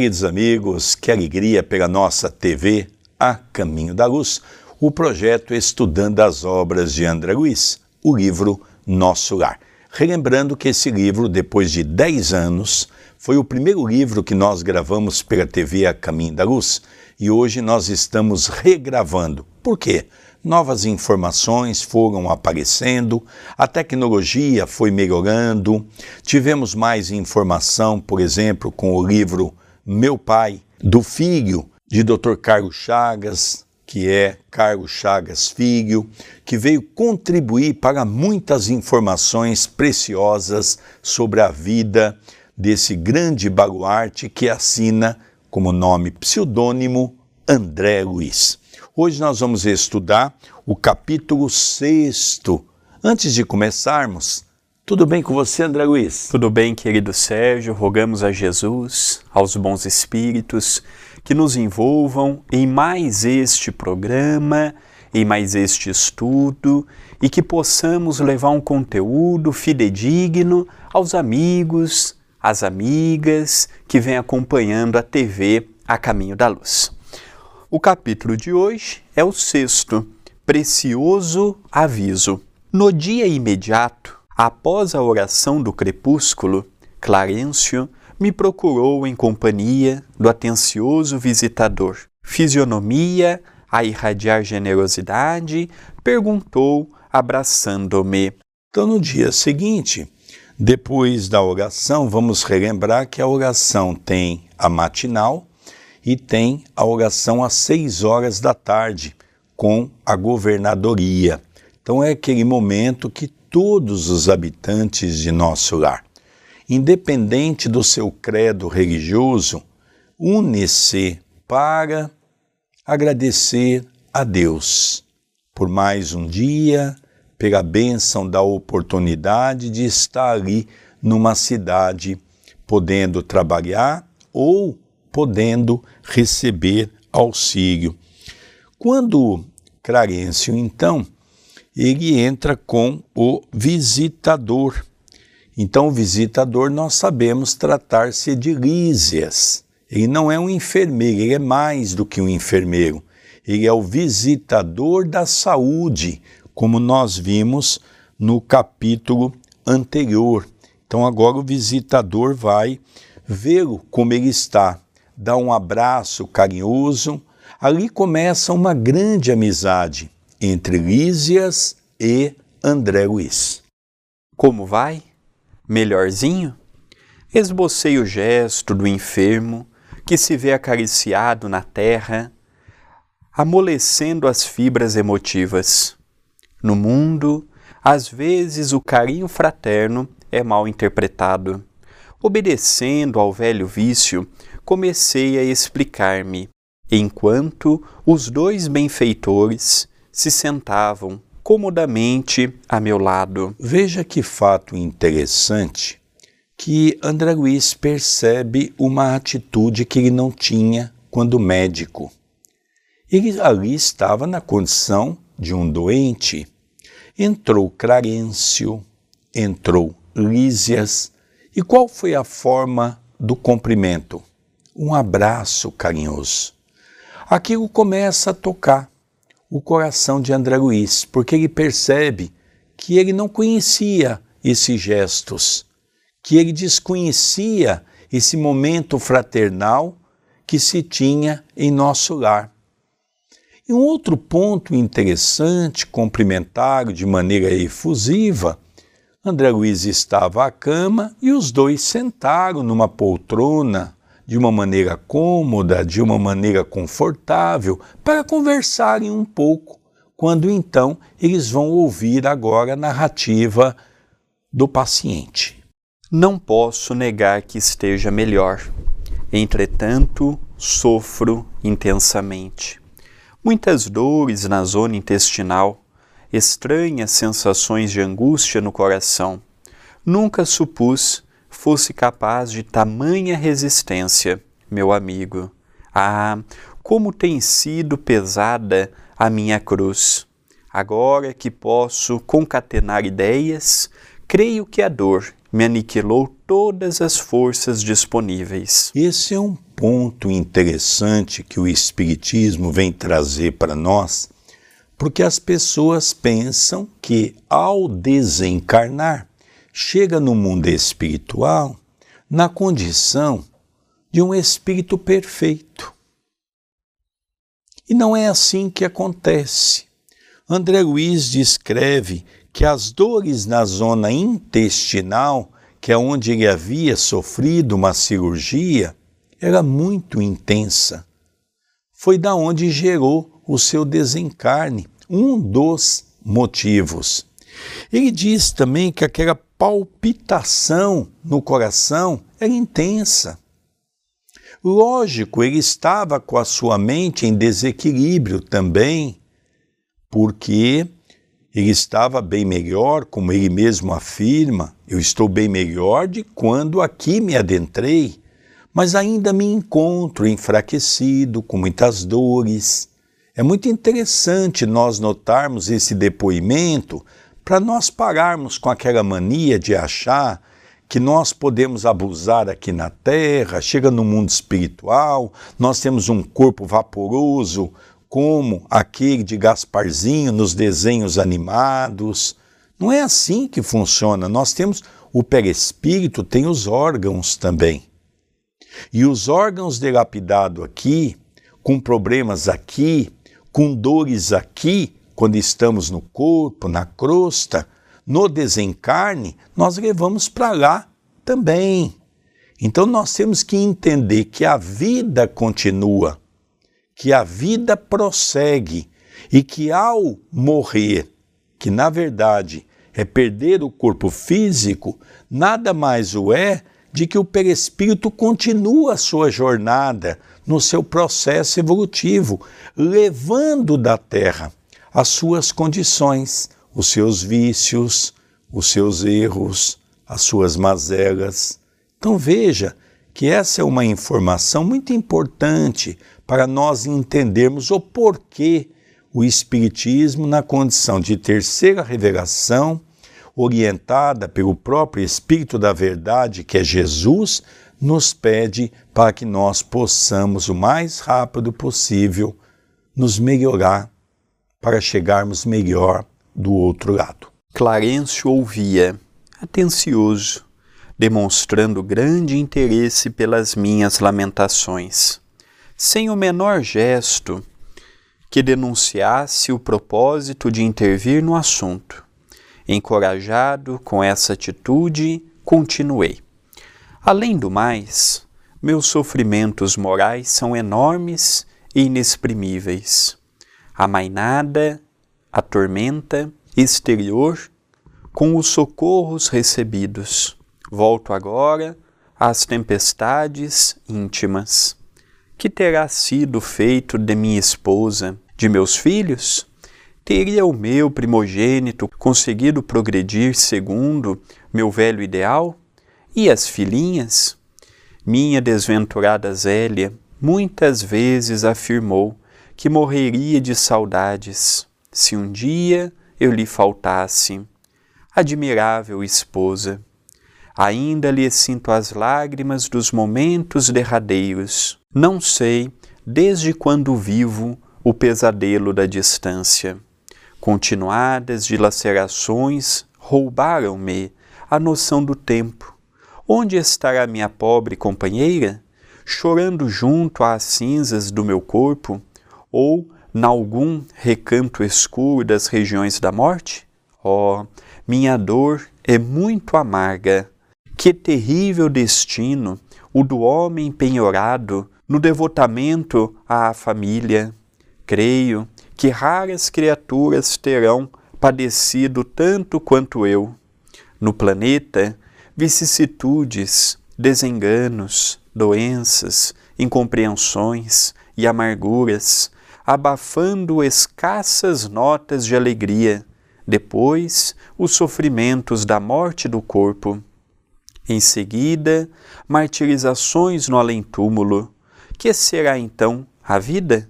Queridos amigos, que alegria pela nossa TV A Caminho da Luz, o projeto Estudando as Obras de André Luiz, o livro Nosso Lar. Relembrando que esse livro, depois de 10 anos, foi o primeiro livro que nós gravamos pela TV A Caminho da Luz e hoje nós estamos regravando. Por quê? Novas informações foram aparecendo, a tecnologia foi melhorando, tivemos mais informação, por exemplo, com o livro Meu Pai, do filho de Dr. Carlos Chagas, que é Carlos Chagas Filho, que veio contribuir para muitas informações preciosas sobre a vida desse grande baluarte que assina como nome pseudônimo André Luiz. Hoje nós vamos estudar o capítulo 6. Antes de começarmos, tudo bem com você, André Luiz? Tudo bem, querido Sérgio. Rogamos a Jesus, aos bons espíritos, que nos envolvam em mais este programa, em mais este estudo e que possamos levar um conteúdo fidedigno aos amigos, às amigas que vêm acompanhando a TV A Caminho da Luz. O capítulo de hoje é o sexto, Precioso Aviso. No dia imediato, após a oração do crepúsculo, Clarencio me procurou em companhia do atencioso visitador. Fisionomia a irradiar generosidade, perguntou, abraçando-me. Então, no dia seguinte, depois da oração, vamos relembrar que a oração tem a matinal e tem a oração às seis horas da tarde, com a governadoria. Então, é aquele momento que todos os habitantes de nosso lar independente do seu credo religioso, une-se para agradecer a Deus por mais um dia, pela bênção da oportunidade de estar ali numa cidade, podendo trabalhar ou podendo receber auxílio. Quando Clarencio, então, ele entra com o visitador então, o visitador, nós sabemos tratar-se de Lísias. Ele não é um enfermeiro, ele é mais do que um enfermeiro. Ele é o visitador da saúde, como nós vimos no capítulo anterior. Então, agora o visitador vai vê-lo como ele está, dá um abraço carinhoso. Ali começa uma grande amizade entre Lísias e André Luiz. Como vai? melhorzinho? Esbocei o gesto do enfermo que se vê acariciado na terra, amolecendo as fibras emotivas. No mundo, às vezes o carinho fraterno é mal interpretado. Obedecendo ao velho vício, comecei a explicar-me, enquanto os dois benfeitores se sentavam comodamente a meu lado. Veja que fato interessante que André Luiz percebe uma atitude que ele não tinha quando médico. Ele ali estava na condição de um doente. Entrou Clarencio, entrou Lísias. E qual foi a forma do cumprimento? Um abraço carinhoso. Aquilo começa a tocar o coração de André Luiz, porque ele percebe que ele não conhecia esses gestos, que ele desconhecia esse momento fraternal que se tinha em nosso lar. E um outro ponto interessante, complementar de maneira efusiva, André Luiz estava à cama e os dois sentaram numa poltrona de uma maneira cômoda, de uma maneira confortável, para conversarem um pouco, quando então eles vão ouvir agora a narrativa do paciente. Não posso negar que esteja melhor. Entretanto, sofro intensamente. Muitas dores na zona intestinal, estranhas sensações de angústia no coração. Nunca supus fosse capaz de tamanha resistência, meu amigo. Ah, como tem sido pesada a minha cruz. Agora que posso concatenar ideias, creio que a dor me aniquilou todas as forças disponíveis. Esse é um ponto interessante que o Espiritismo vem trazer para nós, porque as pessoas pensam que ao desencarnar, chega no mundo espiritual na condição de um espírito perfeito. E não é assim que acontece. André Luiz descreve que as dores na zona intestinal, que é onde ele havia sofrido uma cirurgia, era muito intensa. Foi da onde gerou o seu desencarne, um dos motivos. Ele diz também que aquela palpitação no coração era intensa. Lógico, ele estava com a sua mente em desequilíbrio também, porque ele estava bem melhor, como ele mesmo afirma, eu estou bem melhor de quando aqui me adentrei, mas ainda me encontro enfraquecido, com muitas dores. É muito interessante nós notarmos esse depoimento para nós pararmos com aquela mania de achar que nós podemos abusar aqui na Terra, chega no mundo espiritual, nós temos um corpo vaporoso, como aquele de Gasparzinho nos desenhos animados. Não é assim que funciona. Nós temos o perispírito, tem os órgãos também. E os órgãos dilapidados aqui, com problemas aqui, com dores aqui, quando estamos no corpo, na crosta, no desencarne, nós levamos para lá também. Então nós temos que entender que a vida continua, que a vida prossegue e que ao morrer, que na verdade é perder o corpo físico, nada mais o é de que o perispírito continua a sua jornada no seu processo evolutivo, levando da Terra as suas condições, os seus vícios, os seus erros, as suas mazelas. Então veja que essa é uma informação muito importante para nós entendermos o porquê o Espiritismo, na condição de terceira revelação, orientada pelo próprio Espírito da Verdade, que é Jesus, nos pede para que nós possamos o mais rápido possível nos melhorar para chegarmos melhor do outro lado. Clarencio ouvia, atencioso, demonstrando grande interesse pelas minhas lamentações, sem o menor gesto que denunciasse o propósito de intervir no assunto. Encorajado com essa atitude, continuei. Além do mais, meus sofrimentos morais são enormes e inexprimíveis. A mainada, a tormenta, exterior com os socorros recebidos. Volto agora às tempestades íntimas. Que terá sido feito de minha esposa, de meus filhos? Teria o meu primogênito conseguido progredir segundo meu velho ideal? E as filhinhas? Minha desventurada Zélia muitas vezes afirmou que morreria de saudades se um dia eu lhe faltasse. Admirável esposa, ainda lhe sinto as lágrimas dos momentos derradeiros. Não sei desde quando vivo o pesadelo da distância. Continuadas dilacerações roubaram-me a noção do tempo. Onde estará minha pobre companheira? Chorando junto às cinzas do meu corpo? Ou nalgum recanto escuro das regiões da morte? Oh, minha dor é muito amarga. Que terrível destino o do homem penhorado no devotamento à família. Creio que raras criaturas terão padecido tanto quanto eu. No planeta, vicissitudes, desenganos, doenças, incompreensões e amarguras abafando escassas notas de alegria, depois os sofrimentos da morte do corpo. Em seguida, martirizações no além-túmulo. Que será então a vida?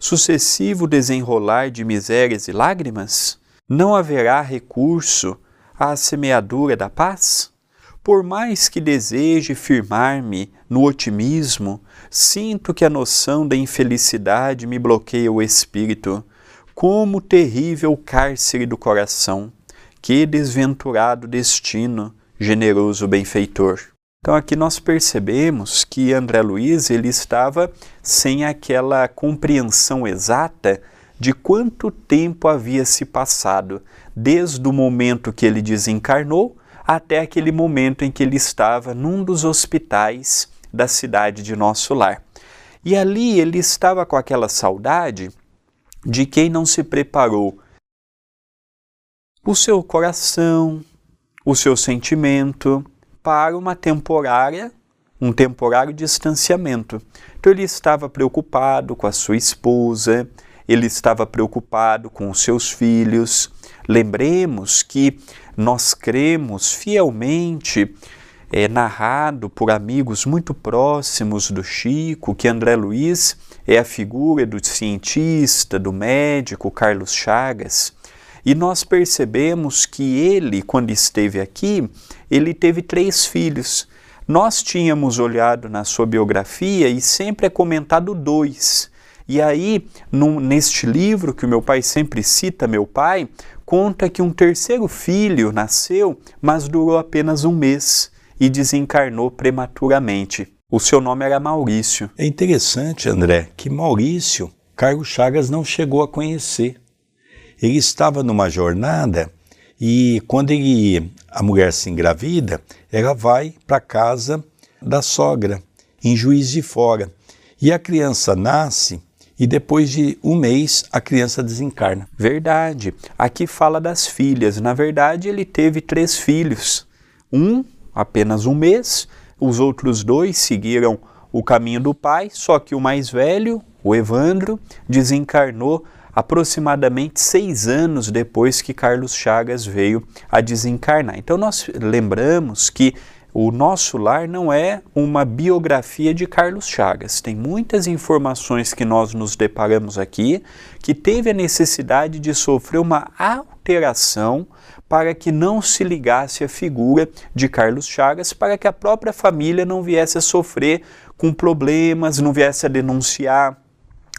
Sucessivo desenrolar de misérias e lágrimas? Não haverá recurso à semeadura da paz? Por mais que deseje firmar-me no otimismo, sinto que a noção da infelicidade me bloqueia o espírito, como terrível cárcere do coração. Que desventurado destino, generoso benfeitor. Então aqui nós percebemos que André Luiz ele estava sem aquela compreensão exata de quanto tempo havia se passado desde o momento que ele desencarnou até aquele momento em que ele estava num dos hospitais da cidade de nosso lar. E ali ele estava com aquela saudade de quem não se preparou o seu coração, o seu sentimento para uma temporária, um temporário distanciamento. Então ele estava preocupado com a sua esposa, ele estava preocupado com os seus filhos. Lembremos que nós cremos fielmente é narrado por amigos muito próximos do Chico que André Luiz é a figura do cientista, do médico Carlos Chagas. E nós percebemos que ele, quando esteve aqui, ele teve três filhos. Nós tínhamos olhado na sua biografia e sempre é comentado dois. E aí, num, neste livro que o meu pai sempre cita, meu pai, conta que um terceiro filho nasceu, mas durou apenas um mês e desencarnou prematuramente. O seu nome era Maurício. É interessante, André, que Maurício, Carlos Chagas não chegou a conhecer. Ele estava numa jornada e quando ele, a mulher se engravida, ela vai para casa da sogra, em Juiz de Fora. E a criança nasce e depois de um mês a criança desencarna. Verdade. Aqui fala das filhas. Na verdade, ele teve três filhos. Um apenas um mês, os outros dois seguiram o caminho do pai, só que o mais velho, o Evandro, desencarnou aproximadamente seis anos depois que Carlos Chagas veio a desencarnar. Então nós lembramos que o nosso lar não é uma biografia de Carlos Chagas. Tem muitas informações que nós nos deparamos aqui que teve a necessidade de sofrer uma alteração para que não se ligasse a figura de Carlos Chagas, para que a própria família não viesse a sofrer com problemas, não viesse a denunciar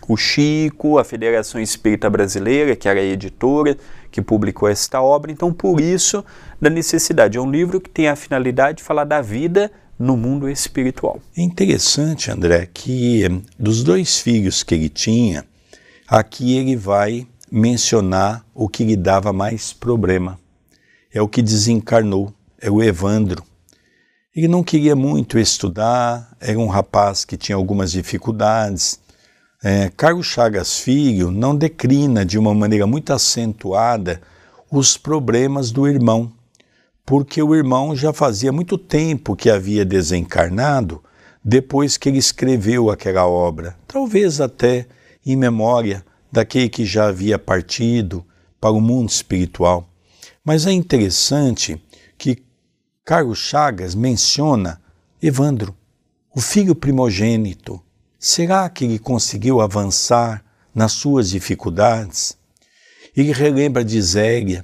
o Chico, a Federação Espírita Brasileira, que era a editora que publicou esta obra. Então, por isso, da necessidade. É um livro que tem a finalidade de falar da vida no mundo espiritual. É interessante, André, que dos dois filhos que ele tinha, aqui ele vai mencionar o que lhe dava mais problema é o que desencarnou, é o Evandro. Ele não queria muito estudar, era um rapaz que tinha algumas dificuldades. É, Carlos Chagas Filho não declina de uma maneira muito acentuada os problemas do irmão, porque o irmão já fazia muito tempo que havia desencarnado depois que ele escreveu aquela obra, talvez até em memória daquele que já havia partido para o mundo espiritual. Mas é interessante que Carlos Chagas menciona Evandro, o filho primogênito. Será que ele conseguiu avançar nas suas dificuldades? Ele relembra de Zélia.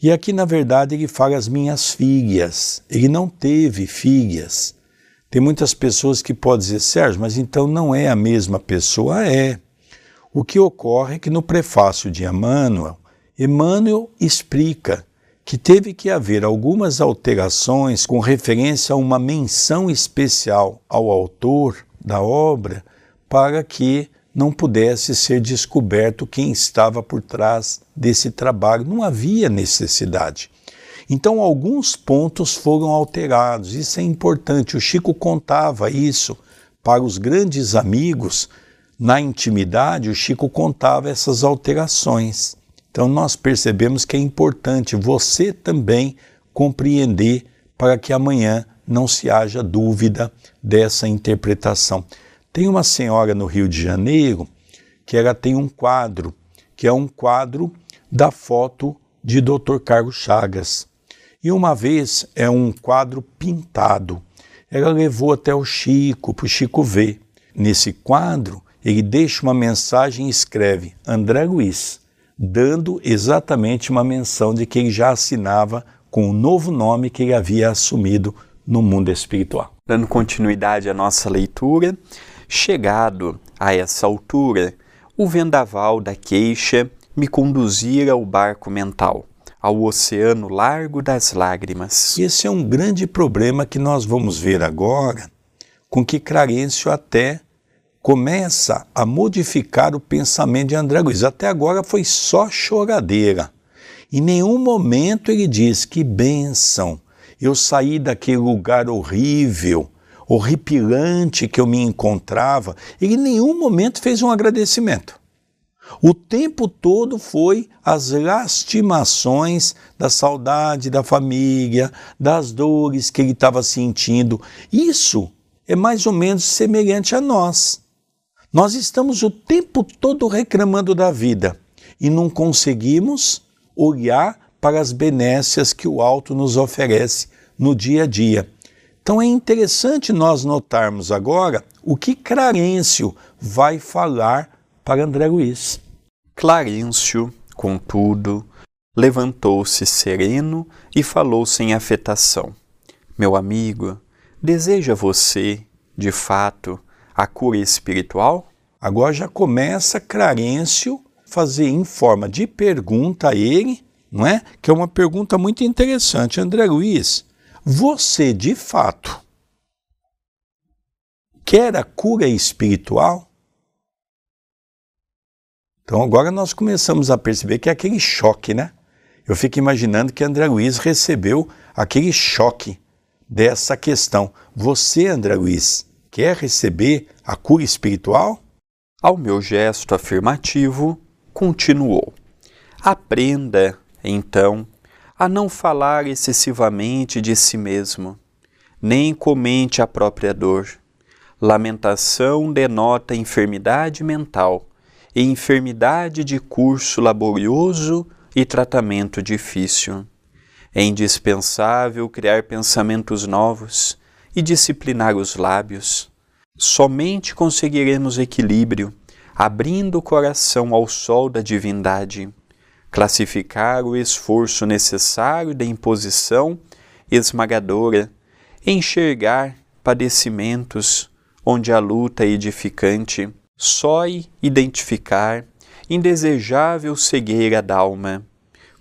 E aqui, na verdade, ele fala as minhas filhas. Ele não teve filhas. Tem muitas pessoas que podem dizer, Sérgio, mas então não é a mesma pessoa? É. O que ocorre é que no prefácio de Emmanuel, Emmanuel explica que teve que haver algumas alterações com referência a uma menção especial ao autor da obra para que não pudesse ser descoberto quem estava por trás desse trabalho. Não havia necessidade. Então, alguns pontos foram alterados. Isso é importante. O Chico contava isso para os grandes amigos. Na intimidade, o Chico contava essas alterações. Então nós percebemos que é importante você também compreender para que amanhã não se haja dúvida dessa interpretação. Tem uma senhora no Rio de Janeiro que ela tem um quadro, que é um quadro da foto de Dr. Carlos Chagas. E uma vez é um quadro pintado. Ela levou até o Chico, para o Chico ver. Nesse quadro, ele deixa uma mensagem e escreve: André Luiz, dando exatamente uma menção de que ele já assinava com o novo nome que ele havia assumido no mundo espiritual. Dando continuidade à nossa leitura, chegado a essa altura, o vendaval da queixa me conduzira ao barco mental, ao oceano largo das lágrimas. Esse é um grande problema que nós vamos ver agora, com que Clarencio até começa a modificar o pensamento de André Luiz. Até agora foi só choradeira. Em nenhum momento ele diz que bênção, eu saí daquele lugar horrível, horripilante que eu me encontrava. Ele em nenhum momento fez um agradecimento. O tempo todo foi as lastimações da saudade da família, das dores que ele estava sentindo. Isso é mais ou menos semelhante a nós. Nós estamos o tempo todo reclamando da vida e não conseguimos olhar para as benécias que o alto nos oferece no dia a dia. Então é interessante nós notarmos agora o que Clarencio vai falar para André Luiz. Clarencio, contudo, levantou-se sereno e falou sem afetação: Meu amigo, deseja você, de fato, a cura espiritual? Agora já começa Clarencio fazer em forma de pergunta a ele, não é? Que é uma pergunta muito interessante. André Luiz, você de fato quer a cura espiritual? Então agora nós começamos a perceber que é aquele choque, né? Eu fico imaginando que André Luiz recebeu aquele choque dessa questão. Você, André Luiz, quer receber a cura espiritual? Ao meu gesto afirmativo, continuou: Aprenda, então, a não falar excessivamente de si mesmo, nem comente a própria dor. Lamentação denota enfermidade mental e enfermidade de curso laborioso e tratamento difícil. É indispensável criar pensamentos novos e disciplinar os lábios. Somente conseguiremos equilíbrio abrindo o coração ao sol da divindade, classificar o esforço necessário da imposição esmagadora, enxergar padecimentos onde a luta é edificante, só identificar indesejável cegueira da alma.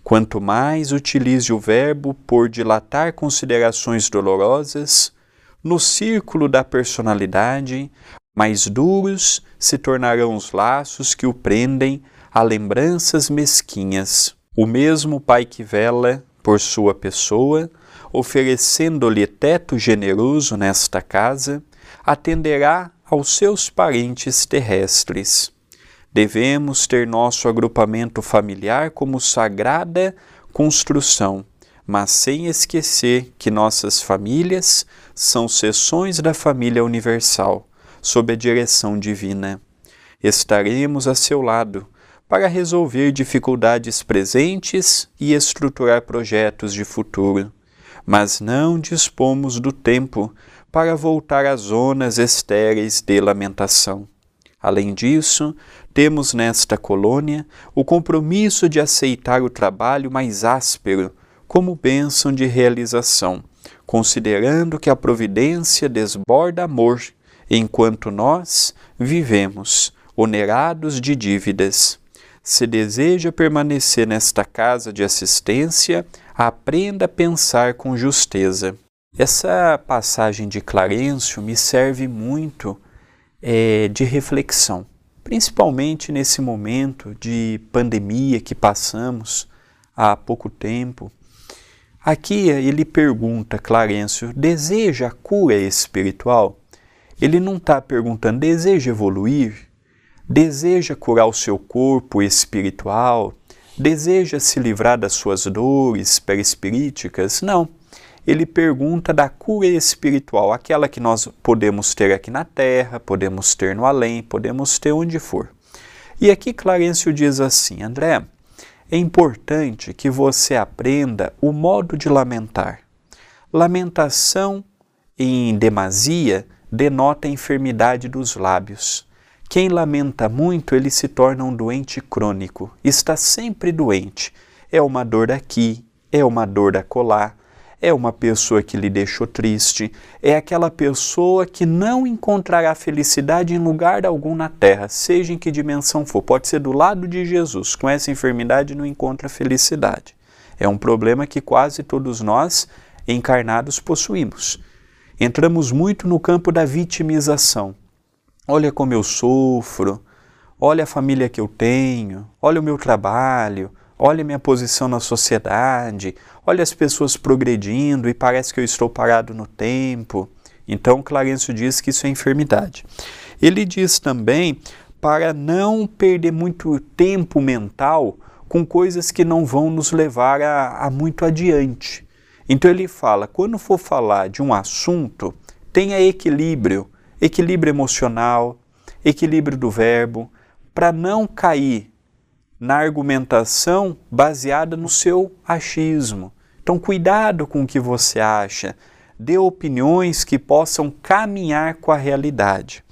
Quanto mais utilize o verbo por dilatar considerações dolorosas, no círculo da personalidade, mais duros se tornarão os laços que o prendem a lembranças mesquinhas. O mesmo Pai que vela por sua pessoa, oferecendo-lhe teto generoso nesta casa, atenderá aos seus parentes terrestres. Devemos ter nosso agrupamento familiar como sagrada construção mas sem esquecer que nossas famílias são seções da família universal, sob a direção divina. Estaremos a seu lado para resolver dificuldades presentes e estruturar projetos de futuro, mas não dispomos do tempo para voltar às zonas estéreis de lamentação. Além disso, temos nesta colônia o compromisso de aceitar o trabalho mais áspero como bênção de realização, considerando que a providência desborda amor, enquanto nós vivemos onerados de dívidas. Se deseja permanecer nesta casa de assistência, aprenda a pensar com justeza. Essa passagem de Clarencio me serve muito é, de reflexão, principalmente nesse momento de pandemia que passamos há pouco tempo Aqui ele pergunta, Clarencio, deseja a cura espiritual? Ele não está perguntando, deseja evoluir? Deseja curar o seu corpo espiritual? Deseja se livrar das suas dores perispiríticas? Não. Ele pergunta da cura espiritual, aquela que nós podemos ter aqui na terra, podemos ter no além, podemos ter onde for. E aqui Clarencio diz assim, André, é importante que você aprenda o modo de lamentar. Lamentação em demasia denota a enfermidade dos lábios. Quem lamenta muito, ele se torna um doente crônico, está sempre doente. É uma dor aqui, é uma dor a colar, é uma pessoa que lhe deixou triste, é aquela pessoa que não encontrará felicidade em lugar algum na terra, seja em que dimensão for. Pode ser do lado de Jesus, com essa enfermidade não encontra felicidade. É um problema que quase todos nós encarnados possuímos. Entramos muito no campo da vitimização. Olha como eu sofro, olha a família que eu tenho, olha o meu trabalho, olha minha posição na sociedade, olha as pessoas progredindo e parece que eu estou parado no tempo. Então, Clarencio diz que isso é enfermidade. Ele diz também para não perder muito tempo mental com coisas que não vão nos levar a, a muito adiante. Então, ele fala: quando for falar de um assunto, tenha equilíbrio, equilíbrio emocional, equilíbrio do verbo, para não cair na argumentação baseada no seu achismo. Então, cuidado com o que você acha, dê opiniões que possam caminhar com a realidade.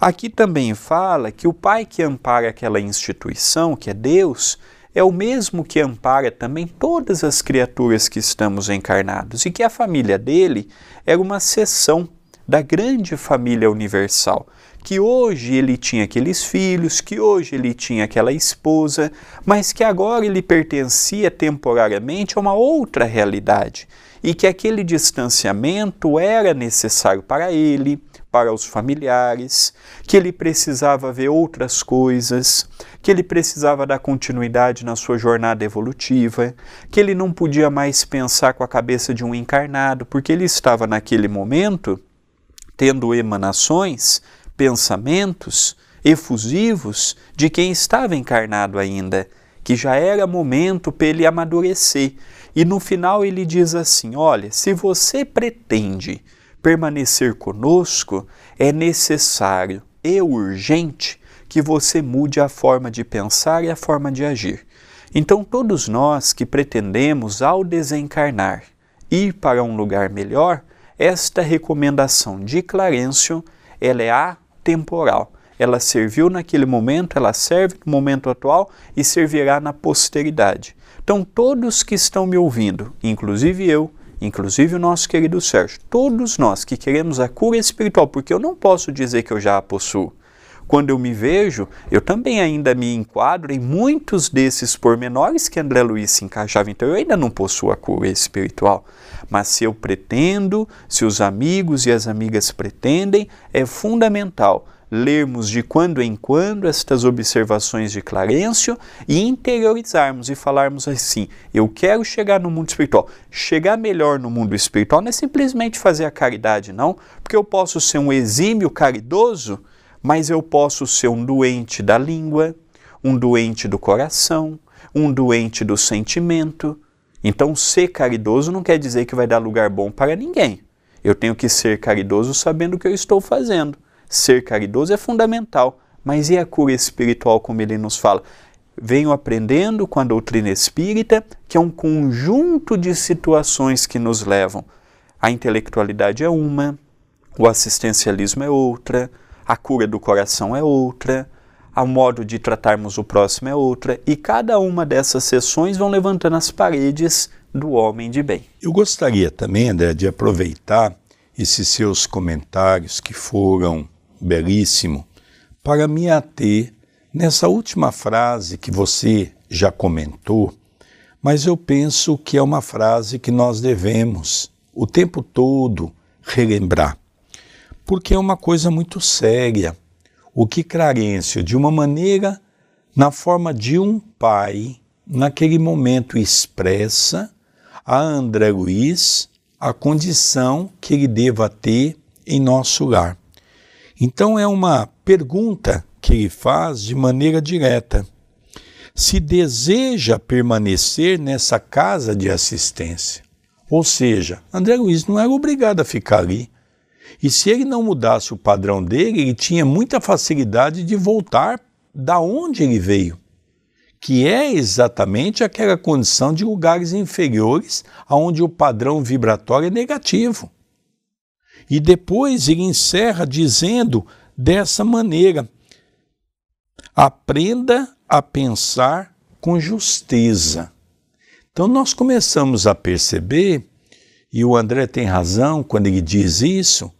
Aqui também fala que o pai que ampara aquela instituição, que é Deus, é o mesmo que ampara também todas as criaturas que estamos encarnados e que a família dele era uma seção da grande família universal que hoje ele tinha aqueles filhos, que hoje ele tinha aquela esposa, mas que agora ele pertencia temporariamente a uma outra realidade e que aquele distanciamento era necessário para ele, para os familiares, que ele precisava ver outras coisas, que ele precisava dar continuidade na sua jornada evolutiva, que ele não podia mais pensar com a cabeça de um encarnado, porque ele estava naquele momento tendo emanações pensamentos efusivos de quem estava encarnado ainda, que já era momento para ele amadurecer. E no final ele diz assim: Olha, se você pretende permanecer conosco, é necessário e urgente que você mude a forma de pensar e a forma de agir. Então, todos nós que pretendemos, ao desencarnar, ir para um lugar melhor, esta recomendação de Clarencio ela é a temporal. Ela serviu naquele momento, ela serve no momento atual e servirá na posteridade. Então, todos que estão me ouvindo, inclusive eu, inclusive o nosso querido Sérgio, todos nós que queremos a cura espiritual, porque eu não posso dizer que eu já a possuo. Quando eu me vejo, eu também ainda me enquadro em muitos desses pormenores que André Luiz se encaixava. Então, eu ainda não possuo a cura espiritual. Mas se eu pretendo, se os amigos e as amigas pretendem, é fundamental lermos de quando em quando estas observações de Clarencio e interiorizarmos e falarmos assim: eu quero chegar no mundo espiritual. Chegar melhor no mundo espiritual não é simplesmente fazer a caridade, não, porque eu posso ser um exímio caridoso, mas eu posso ser um doente da língua, um doente do coração, um doente do sentimento, então, ser caridoso não quer dizer que vai dar lugar bom para ninguém. Eu tenho que ser caridoso sabendo o que eu estou fazendo. Ser caridoso é fundamental. Mas e a cura espiritual, como ele nos fala? Venho aprendendo com a doutrina espírita que é um conjunto de situações que nos levam. A intelectualidade é uma, o assistencialismo é outra, a cura do coração é outra, a modo de tratarmos o próximo é outra, e cada uma dessas sessões vão levantando as paredes do homem de bem. Eu gostaria também, André, de aproveitar esses seus comentários que foram belíssimos para me ater nessa última frase que você já comentou, mas eu penso que é uma frase que nós devemos o tempo todo relembrar, porque é uma coisa muito séria o que Clarencio, de uma maneira, na forma de um pai, naquele momento expressa a André Luiz a condição que ele deva ter em nosso lar. Então é uma pergunta que ele faz de maneira direta. Se deseja permanecer nessa casa de assistência. Ou seja, André Luiz não era obrigado a ficar ali. E se ele não mudasse o padrão dele, ele tinha muita facilidade de voltar da onde ele veio, que é exatamente aquela condição de lugares inferiores aonde o padrão vibratório é negativo. E depois ele encerra dizendo dessa maneira: aprenda a pensar com justeza. Então nós começamos a perceber, e o André tem razão quando ele diz isso,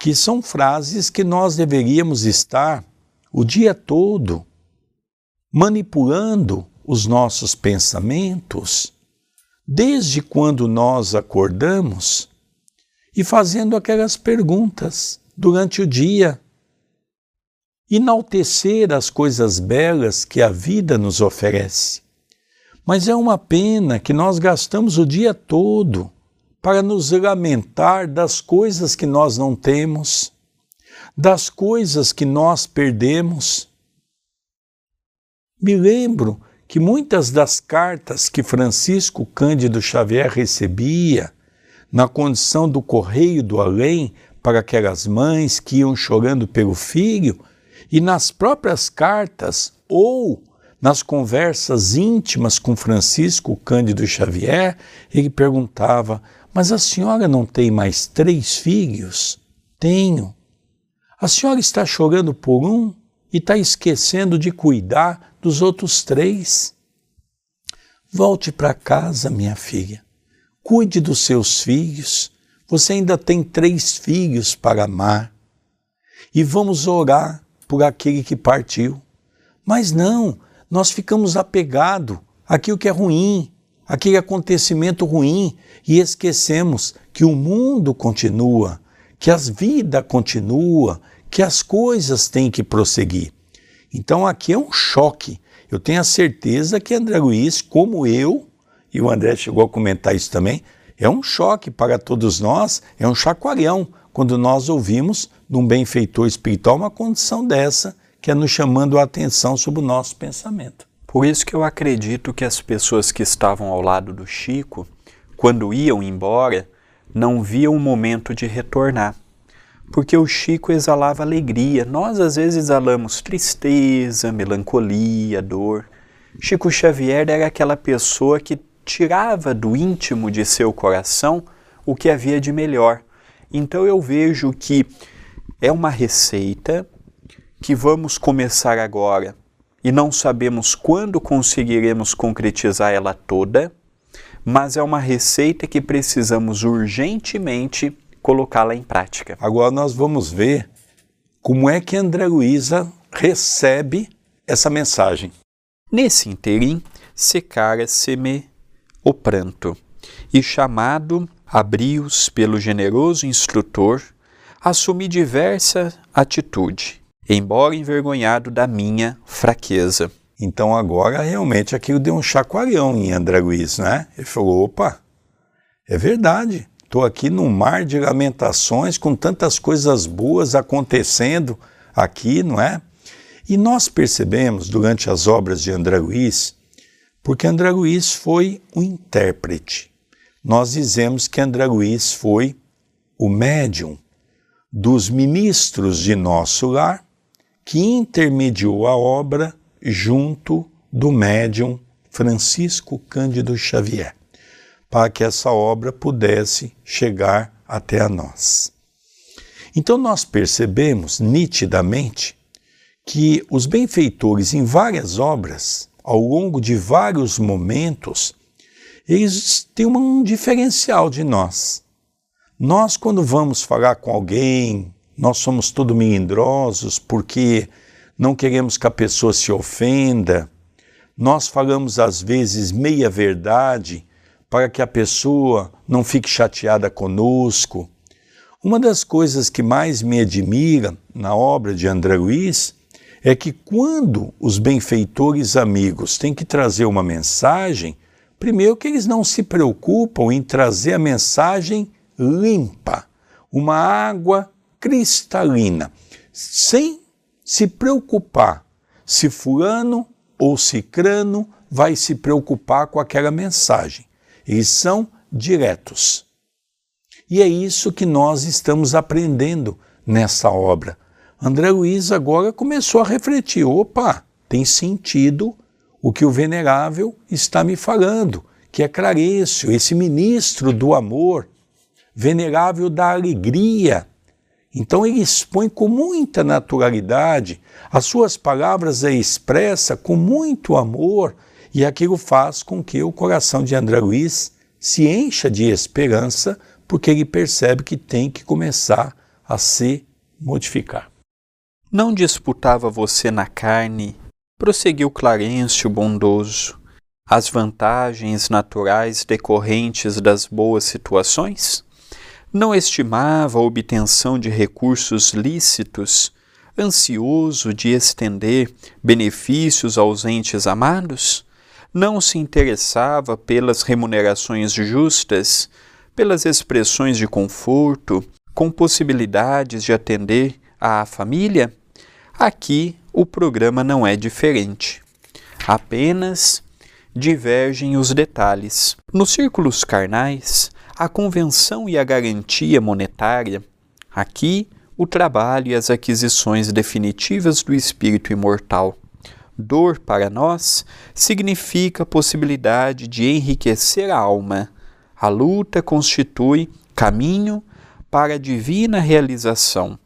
que são frases que nós deveríamos estar o dia todo manipulando os nossos pensamentos, desde quando nós acordamos e fazendo aquelas perguntas durante o dia. Enaltecer as coisas belas que a vida nos oferece. Mas é uma pena que nós gastamos o dia todo para nos lamentar das coisas que nós não temos, das coisas que nós perdemos. Me lembro que muitas das cartas que Francisco Cândido Xavier recebia na condição do correio do além para aquelas mães que iam chorando pelo filho, e nas próprias cartas ou nas conversas íntimas com Francisco Cândido Xavier, ele perguntava: Mas a senhora não tem mais três filhos? Tenho. A senhora está chorando por um e está esquecendo de cuidar dos outros três. Volte para casa, minha filha. Cuide dos seus filhos. Você ainda tem três filhos para amar. E vamos orar por aquele que partiu. Mas não, nós ficamos apegados àquilo que é ruim, aquele acontecimento ruim, e esquecemos que o mundo continua, que a vida continua, que as coisas têm que prosseguir. Então aqui é um choque. Eu tenho a certeza que André Luiz, como eu, e o André chegou a comentar isso também, é um choque para todos nós, é um chacoalhão quando nós ouvimos de um benfeitor espiritual uma condição dessa que é nos chamando a atenção sobre o nosso pensamento. Por isso que eu acredito que as pessoas que estavam ao lado do Chico, quando iam embora, não viam o momento de retornar. Porque o Chico exalava alegria. Nós às vezes exalamos tristeza, melancolia, dor. Chico Xavier era aquela pessoa que tirava do íntimo de seu coração o que havia de melhor. Então eu vejo que é uma receita que vamos começar agora e não sabemos quando conseguiremos concretizar ela toda, mas é uma receita que precisamos urgentemente colocá-la em prática. Agora nós vamos ver como é que André Luiza recebe essa mensagem. Nesse interim, secara-se-me o pranto, e chamado, abrios pelo generoso instrutor, assumi diversa atitude embora envergonhado da minha fraqueza. Então agora realmente aquilo deu um chacoalhão em André Luiz, né? Ele falou: opa, é verdade, estou aqui num mar de lamentações com tantas coisas boas acontecendo aqui, não é? E nós percebemos durante as obras de André Luiz, porque André Luiz foi o intérprete. Nós dizemos que André Luiz foi o médium dos ministros de nosso lar que intermediou a obra junto do médium Francisco Cândido Xavier, para que essa obra pudesse chegar até a nós. Então nós percebemos nitidamente que os benfeitores em várias obras, ao longo de vários momentos, eles têm um diferencial de nós. Nós, quando vamos falar com alguém, nós somos todo melindrosos porque não queremos que a pessoa se ofenda. Nós falamos às vezes meia verdade para que a pessoa não fique chateada conosco. Uma das coisas que mais me admira na obra de André Luiz é que quando os benfeitores amigos têm que trazer uma mensagem, primeiro que eles não se preocupam em trazer a mensagem limpa, uma água cristalina, sem se preocupar se fulano ou cicrano vai se preocupar com aquela mensagem. Eles são diretos. E é isso que nós estamos aprendendo nessa obra. André Luiz agora começou a refletir: opa, tem sentido o que o Venerável está me falando, que é Clarencio, esse ministro do amor, Venerável da alegria, então ele expõe com muita naturalidade, as suas palavras é expressa com muito amor E aquilo faz com que o coração de André Luiz se encha de esperança, porque ele percebe que tem que começar a se modificar. Não disputava você na carne, prosseguiu Clarencio bondoso, as vantagens naturais decorrentes das boas situações? Não estimava a obtenção de recursos lícitos, ansioso de estender benefícios aos entes amados? Não se interessava pelas remunerações justas, pelas expressões de conforto, com possibilidades de atender à família? Aqui o programa não é diferente. Apenas divergem os detalhes. Nos círculos carnais, a convenção e a garantia monetária, aqui o trabalho e as aquisições definitivas do espírito imortal. Dor para nós significa a possibilidade de enriquecer a alma. A luta constitui caminho para a divina realização.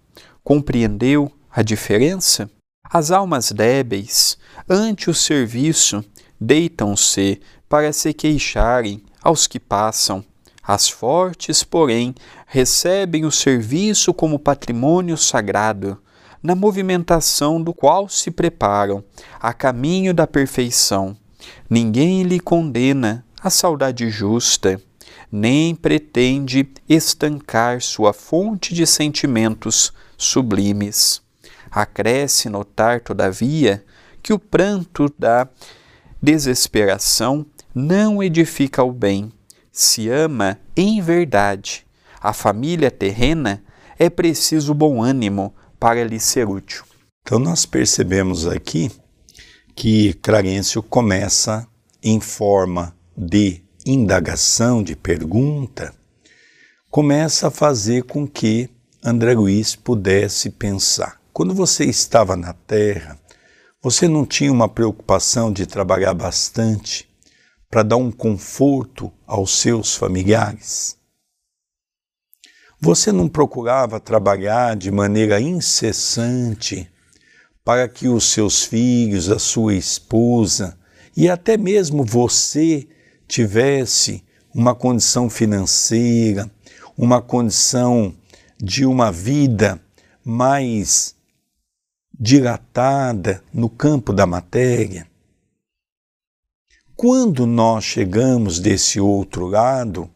Compreendeu a diferença? As almas débeis, ante o serviço, deitam-se para se queixarem aos que passam. As fortes, porém, recebem o serviço como patrimônio sagrado, na movimentação do qual se preparam a caminho da perfeição. Ninguém lhe condena a saudade justa nem pretende estancar sua fonte de sentimentos sublimes. Acresce notar, todavia, que o pranto da desesperação não edifica o bem. Se ama em verdade a família terrena, é preciso bom ânimo para lhe ser útil. Então, nós percebemos aqui que Clarencio começa em forma de indagação, de pergunta, começa a fazer com que André Luiz pudesse pensar. Quando você estava na Terra, você não tinha uma preocupação de trabalhar bastante para dar um conforto aos seus familiares? Você não procurava trabalhar de maneira incessante para que os seus filhos, a sua esposa e até mesmo você tivesse uma condição financeira, uma condição de uma vida mais dilatada no campo da matéria. Quando nós chegamos desse outro lado,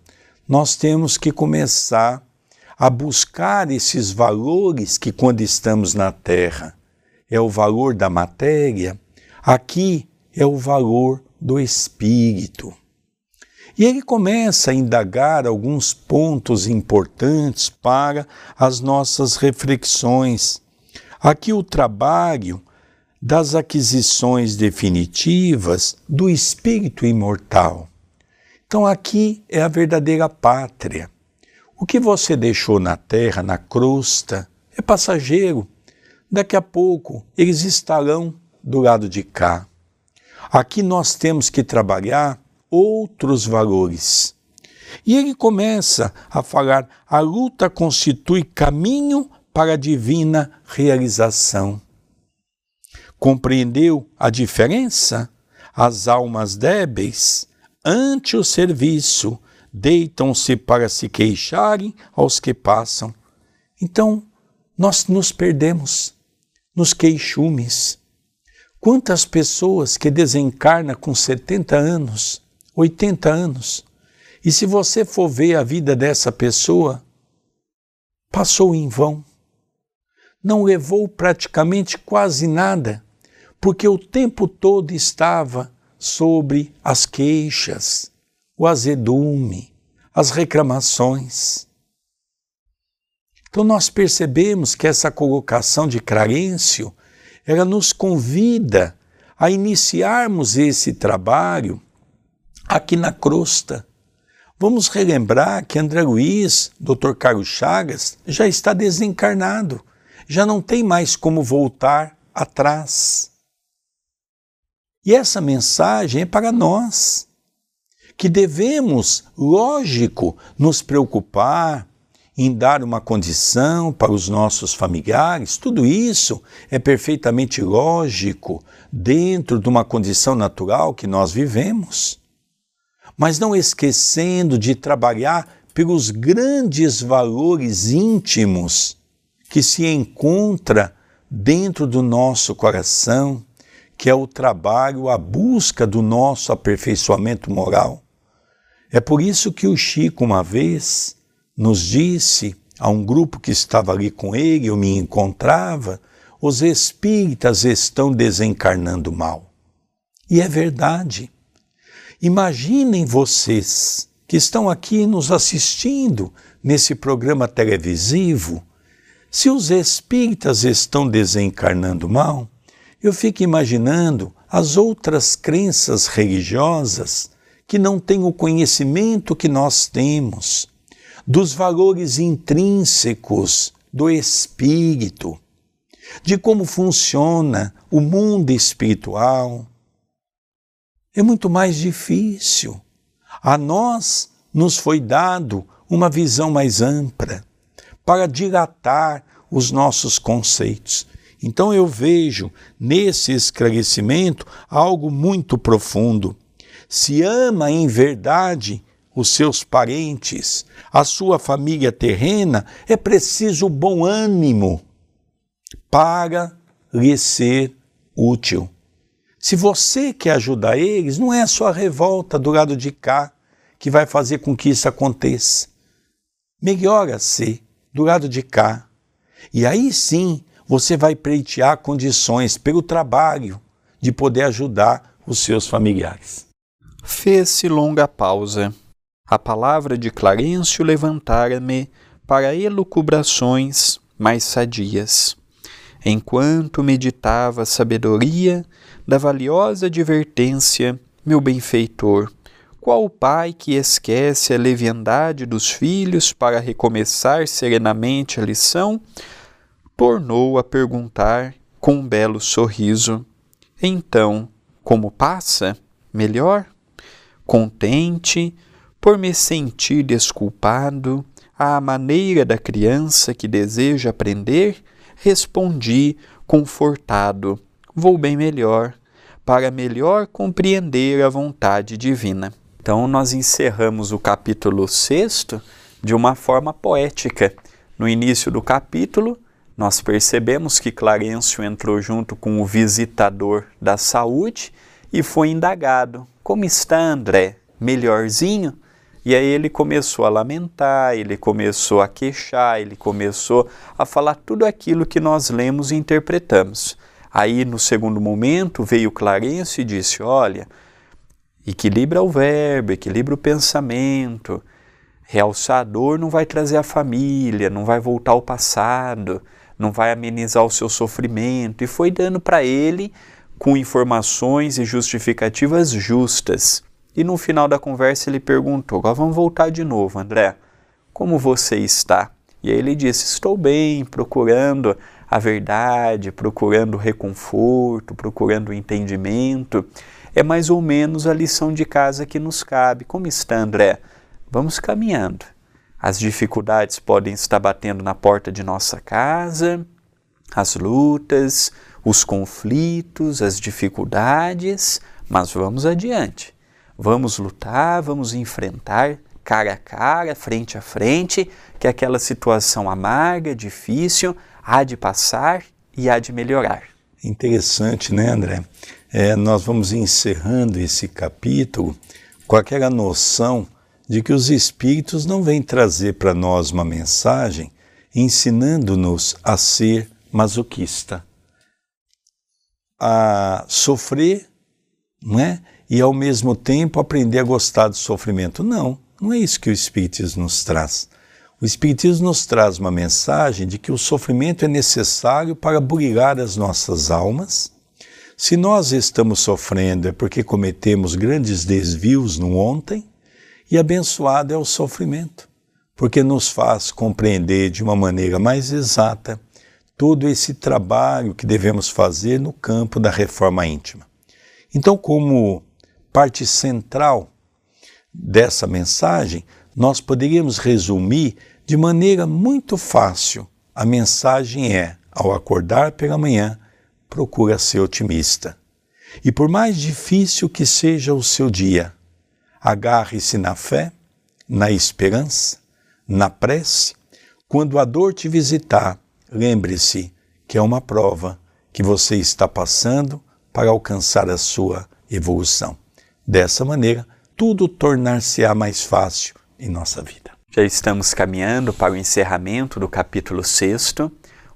nós temos que começar a buscar esses valores que, quando estamos na Terra, é o valor da matéria, aqui é o valor do espírito. E ele começa a indagar alguns pontos importantes para as nossas reflexões. Aqui o trabalho das aquisições definitivas do espírito imortal. Então aqui é a verdadeira pátria. O que você deixou na terra, na crosta, é passageiro. Daqui a pouco eles estarão do lado de cá. Aqui nós temos que trabalhar outros valores. E ele começa a falar: a luta constitui caminho para a divina realização. Compreendeu a diferença? As almas débeis, ante o serviço, deitam-se para se queixarem aos que passam. Então, nós nos perdemos nos queixumes. Quantas pessoas que desencarnam com 70 anos 80 anos. E se você for ver a vida dessa pessoa, passou em vão. Não levou praticamente quase nada, porque o tempo todo estava sobre as queixas, o azedume, as reclamações. Então nós percebemos que essa colocação de Clarencio, ela nos convida a iniciarmos esse trabalho aqui na crosta. Vamos relembrar que André Luiz, Dr. Carlos Chagas, já está desencarnado, já não tem mais como voltar atrás. E essa mensagem é para nós, que devemos, lógico, nos preocupar em dar uma condição para os nossos familiares, tudo isso é perfeitamente lógico dentro de uma condição natural que nós vivemos. Mas não esquecendo de trabalhar pelos grandes valores íntimos que se encontra dentro do nosso coração, que é o trabalho, a busca do nosso aperfeiçoamento moral. É por isso que o Chico, uma vez, nos disse a um grupo que estava ali com ele, eu me encontrava, os espíritas estão desencarnando mal. E é verdade. Imaginem vocês que estão aqui nos assistindo nesse programa televisivo, se os espíritas estão desencarnando mal, eu fico imaginando as outras crenças religiosas que não têm o conhecimento que nós temos dos valores intrínsecos do espírito, de como funciona o mundo espiritual. É muito mais difícil. A nós nos foi dado uma visão mais ampla para dilatar os nossos conceitos. Então eu vejo nesse esclarecimento algo muito profundo. Se ama em verdade os seus parentes, a sua família terrena, é preciso bom ânimo para lhe ser útil. Se você quer ajudar eles, não é a sua revolta do lado de cá que vai fazer com que isso aconteça. Melhora-se do lado de cá. E aí sim você vai pleitear condições pelo trabalho de poder ajudar os seus familiares. Fez-se longa pausa. A palavra de Clarencio levantara-me para elucubrações mais sadias. Enquanto meditava a sabedoria da valiosa advertência, meu benfeitor, qual o pai que esquece a leviandade dos filhos para recomeçar serenamente a lição? Tornou a perguntar com um belo sorriso. Então, como passa? Melhor? Contente, por me sentir desculpado, à maneira da criança que deseja aprender, respondi confortado: Vou bem melhor, para melhor compreender a vontade divina. Então, nós encerramos o capítulo 6 de uma forma poética. No início do capítulo, nós percebemos que Clarencio entrou junto com o visitador da saúde e foi indagado: Como está André? Melhorzinho? E aí ele começou a lamentar, ele começou a queixar, ele começou a falar tudo aquilo que nós lemos e interpretamos. Aí, no segundo momento, veio Clarencio e disse: Olha, equilibra o verbo, equilibra o pensamento. Realçar a dor não vai trazer a família, não vai voltar ao passado, não vai amenizar o seu sofrimento. E foi dando para ele com informações e justificativas justas. E no final da conversa ele perguntou: agora vamos voltar de novo, André. Como você está? E aí ele disse: Estou bem, procurando a verdade, procurando reconforto, procurando entendimento. É mais ou menos a lição de casa que nos cabe. Como está, André? Vamos caminhando. As dificuldades podem estar batendo na porta de nossa casa, as lutas, os conflitos, as dificuldades, mas vamos adiante. Vamos lutar, vamos enfrentar cara a cara, frente a frente, que aquela situação amarga, difícil, há de passar e há de melhorar. Interessante, né, André? É, nós vamos encerrando esse capítulo com aquela noção de que os Espíritos não vêm trazer para nós uma mensagem ensinando-nos a ser masoquista, a sofrer, não é? e ao mesmo tempo aprender a gostar do sofrimento. Não, não é isso que o Espiritismo nos traz. O Espiritismo nos traz uma mensagem de que o sofrimento é necessário para burilar as nossas almas. Se nós estamos sofrendo é porque cometemos grandes desvios no ontem, e abençoado é o sofrimento, porque nos faz compreender de uma maneira mais exata todo esse trabalho que devemos fazer no campo da reforma íntima. Então, como parte central dessa mensagem, nós poderíamos resumir De maneira muito fácil, a mensagem é: ao acordar pela manhã, procura ser otimista. E por mais difícil que seja o seu dia, agarre-se na fé, na esperança, na prece. Quando a dor te visitar, lembre-se que é uma prova que você está passando para alcançar a sua evolução. Dessa maneira, tudo tornar-se-á mais fácil em nossa vida. Já estamos caminhando para o encerramento do capítulo 6.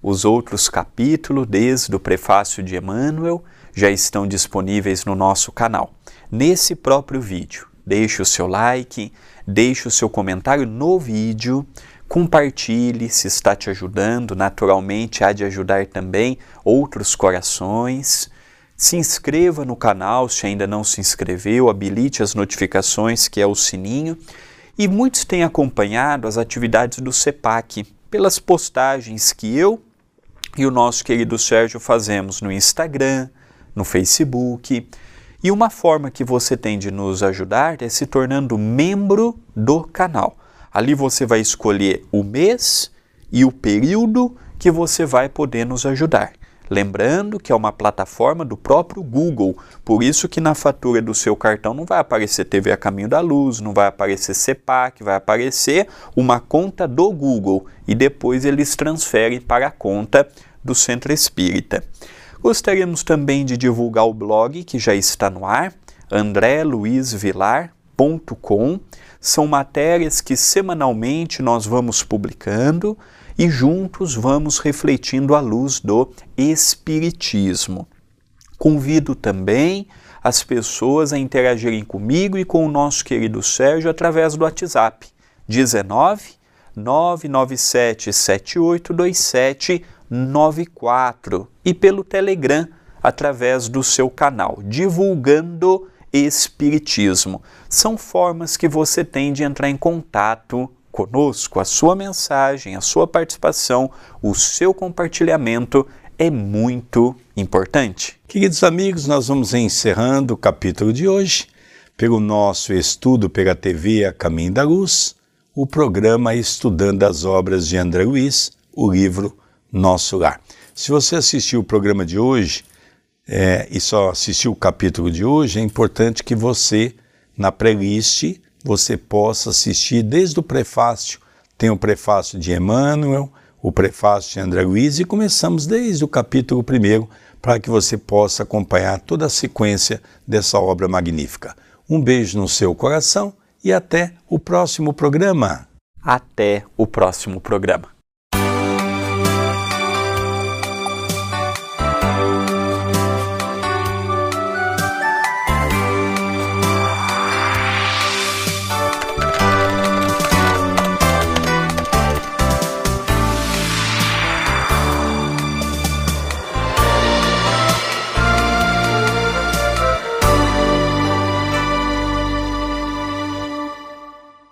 Os outros capítulos, desde o prefácio de Emmanuel, já estão disponíveis no nosso canal. Nesse próprio vídeo, deixe o seu like, deixe o seu comentário no vídeo, compartilhe se está te ajudando, naturalmente há de ajudar também outros corações. Se inscreva no canal se ainda não se inscreveu, habilite as notificações, que é o sininho. E muitos têm acompanhado as atividades do CEPAC pelas postagens que eu e o nosso querido Sérgio fazemos no Instagram, no Facebook. E uma forma que você tem de nos ajudar é se tornando membro do canal. Ali você vai escolher o mês e o período que você vai poder nos ajudar. Lembrando que é uma plataforma do próprio Google, por isso que na fatura do seu cartão não vai aparecer TV a caminho da luz, não vai aparecer CEPAC, vai aparecer uma conta do Google e depois eles transferem para a conta do Centro Espírita. Gostaríamos também de divulgar o blog que já está no ar, andreluizvilar.com. São matérias que semanalmente nós vamos publicando e juntos vamos refletindo à luz do Espiritismo. Convido também as pessoas a interagirem comigo e com o nosso querido Sérgio através do WhatsApp 19 997 7827 94 e pelo Telegram através do seu canal Divulgando Espiritismo. São formas que você tem de entrar em contato conosco, a sua mensagem, a sua participação, o seu compartilhamento é muito importante. Queridos amigos, nós vamos encerrando o capítulo de hoje pelo nosso estudo pela TV A Caminho da Luz, o programa Estudando as Obras de André Luiz, o livro Nosso Lar. Se você assistiu o programa de hoje é, e só assistiu o capítulo de hoje, é importante que você, na playlist, você possa assistir desde o prefácio. Tem o prefácio de Emmanuel, o prefácio de André Luiz e começamos desde o capítulo 1 para que você possa acompanhar toda a sequência dessa obra magnífica. Um beijo no seu coração e até o próximo programa. Até o próximo programa.